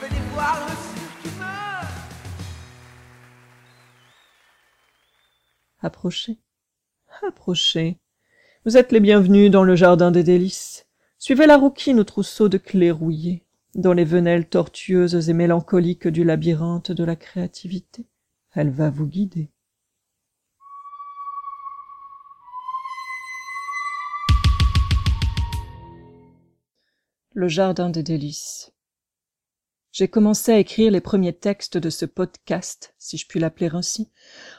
Venez voir le. Approchez, approchez. Vous êtes les bienvenus dans le jardin des délices. Suivez la rouquine au trousseau de clés rouillées, dans les venelles tortueuses et mélancoliques du labyrinthe de la créativité. Elle va vous guider. Le jardin des délices. J'ai commencé à écrire les premiers textes de ce podcast, si je puis l'appeler ainsi,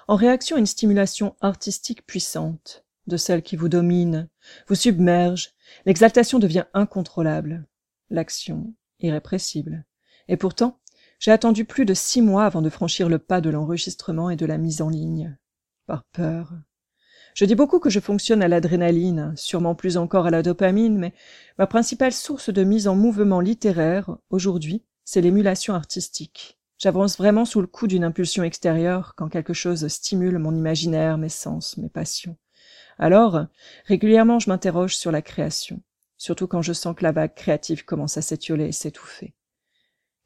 en réaction à une stimulation artistique puissante, de celle qui vous domine, vous submerge, l'exaltation devient incontrôlable, l'action irrépressible. Et pourtant, j'ai attendu plus de six mois avant de franchir le pas de l'enregistrement et de la mise en ligne. Par peur. Je dis beaucoup que je fonctionne à l'adrénaline, sûrement plus encore à la dopamine, mais ma principale source de mise en mouvement littéraire, aujourd'hui, c'est l'émulation artistique. J'avance vraiment sous le coup d'une impulsion extérieure quand quelque chose stimule mon imaginaire, mes sens, mes passions. Alors, régulièrement, je m'interroge sur la création, surtout quand je sens que la vague créative commence à s'étioler et s'étouffer.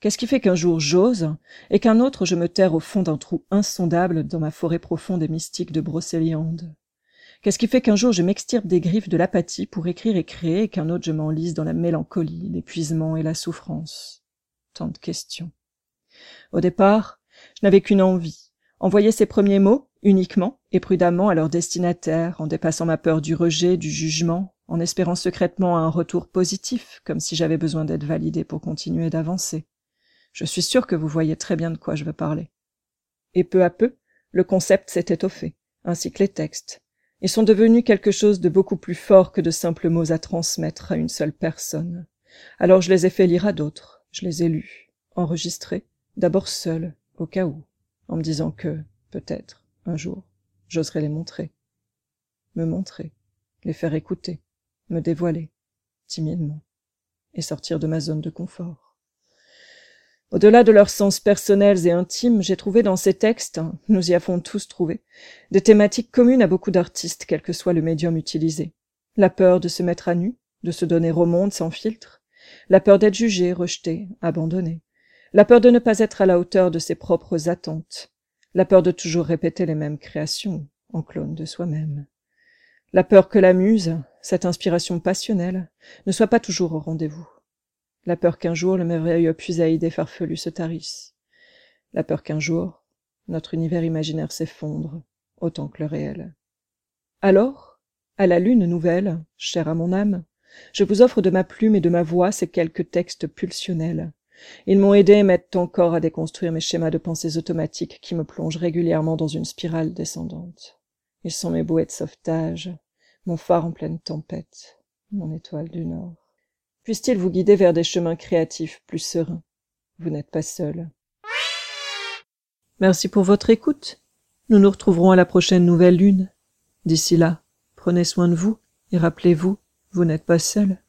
Qu'est-ce qui fait qu'un jour j'ose et qu'un autre je me terre au fond d'un trou insondable dans ma forêt profonde et mystique de Brocéliande? Qu'est-ce qui fait qu'un jour je m'extirpe des griffes de l'apathie pour écrire et créer et qu'un autre je m'enlise dans la mélancolie, l'épuisement et la souffrance? Tant de questions. Au départ, je n'avais qu'une envie, envoyer ces premiers mots, uniquement et prudemment à leur destinataire, en dépassant ma peur du rejet, du jugement, en espérant secrètement un retour positif, comme si j'avais besoin d'être validé pour continuer d'avancer. Je suis sûr que vous voyez très bien de quoi je veux parler. Et peu à peu, le concept s'est étoffé, ainsi que les textes, ils sont devenus quelque chose de beaucoup plus fort que de simples mots à transmettre à une seule personne. Alors je les ai fait lire à d'autres, je les ai lus, enregistrés, d'abord seuls, au cas où, en me disant que, peut-être, un jour, j'oserais les montrer. Me montrer, les faire écouter, me dévoiler, timidement, et sortir de ma zone de confort. Au-delà de leurs sens personnels et intimes, j'ai trouvé dans ces textes, nous y avons tous trouvé, des thématiques communes à beaucoup d'artistes, quel que soit le médium utilisé. La peur de se mettre à nu, de se donner au monde sans filtre, la peur d'être jugé, rejeté, abandonné, la peur de ne pas être à la hauteur de ses propres attentes, la peur de toujours répéter les mêmes créations, en clone de soi-même, la peur que la muse, cette inspiration passionnelle, ne soit pas toujours au rendez-vous la peur qu'un jour le merveilleux puisaïde farfelu se tarisse, la peur qu'un jour notre univers imaginaire s'effondre autant que le réel. Alors, à la lune nouvelle, chère à mon âme, je vous offre de ma plume et de ma voix ces quelques textes pulsionnels. Ils m'ont aidé et m'aident encore à déconstruire mes schémas de pensées automatiques qui me plongent régulièrement dans une spirale descendante. Ils sont mes bouées de sauvetage, mon phare en pleine tempête, mon étoile du Nord. Puisse-t-il vous guider vers des chemins créatifs plus sereins. Vous n'êtes pas seul. Merci pour votre écoute. Nous nous retrouverons à la prochaine nouvelle lune. D'ici là, prenez soin de vous et rappelez-vous, vous n'êtes pas seul.